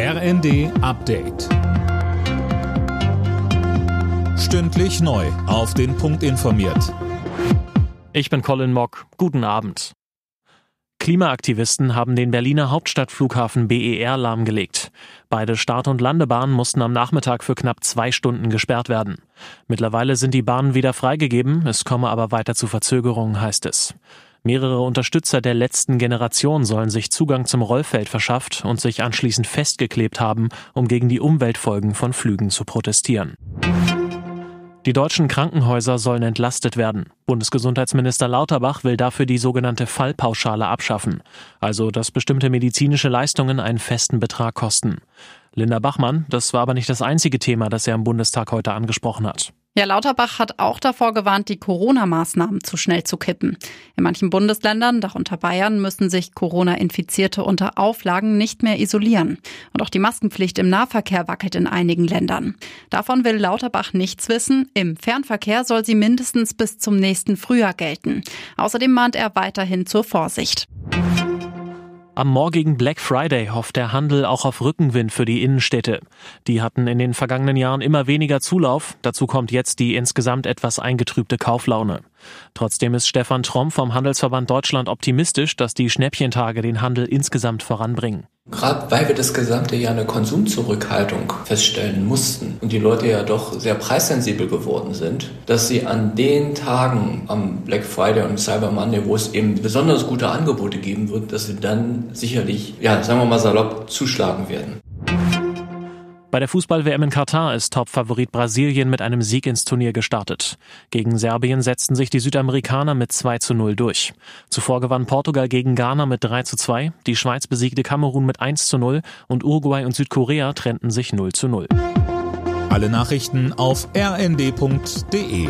RND Update. Stündlich neu. Auf den Punkt informiert. Ich bin Colin Mock. Guten Abend. Klimaaktivisten haben den Berliner Hauptstadtflughafen BER lahmgelegt. Beide Start- und Landebahnen mussten am Nachmittag für knapp zwei Stunden gesperrt werden. Mittlerweile sind die Bahnen wieder freigegeben, es komme aber weiter zu Verzögerungen, heißt es. Mehrere Unterstützer der letzten Generation sollen sich Zugang zum Rollfeld verschafft und sich anschließend festgeklebt haben, um gegen die Umweltfolgen von Flügen zu protestieren. Die deutschen Krankenhäuser sollen entlastet werden. Bundesgesundheitsminister Lauterbach will dafür die sogenannte Fallpauschale abschaffen, also dass bestimmte medizinische Leistungen einen festen Betrag kosten. Linda Bachmann, das war aber nicht das einzige Thema, das er im Bundestag heute angesprochen hat. Ja, Lauterbach hat auch davor gewarnt, die Corona-Maßnahmen zu schnell zu kippen. In manchen Bundesländern, darunter Bayern, müssen sich Corona-Infizierte unter Auflagen nicht mehr isolieren. Und auch die Maskenpflicht im Nahverkehr wackelt in einigen Ländern. Davon will Lauterbach nichts wissen. Im Fernverkehr soll sie mindestens bis zum nächsten Frühjahr gelten. Außerdem mahnt er weiterhin zur Vorsicht. Am morgigen Black Friday hofft der Handel auch auf Rückenwind für die Innenstädte. Die hatten in den vergangenen Jahren immer weniger Zulauf. Dazu kommt jetzt die insgesamt etwas eingetrübte Kauflaune. Trotzdem ist Stefan Tromm vom Handelsverband Deutschland optimistisch, dass die Schnäppchentage den Handel insgesamt voranbringen. Gerade weil wir das gesamte Jahr eine Konsumzurückhaltung feststellen mussten und die Leute ja doch sehr preissensibel geworden sind, dass sie an den Tagen am Black Friday und Cyber Monday, wo es eben besonders gute Angebote geben wird, dass sie dann sicherlich, ja, sagen wir mal salopp, zuschlagen werden. Bei der Fußball-WM in Katar ist Topfavorit Brasilien mit einem Sieg ins Turnier gestartet. Gegen Serbien setzten sich die Südamerikaner mit 2 zu 0 durch. Zuvor gewann Portugal gegen Ghana mit 3 zu 2, die Schweiz besiegte Kamerun mit 1 zu 0 und Uruguay und Südkorea trennten sich 0 zu 0. Alle Nachrichten auf rnd.de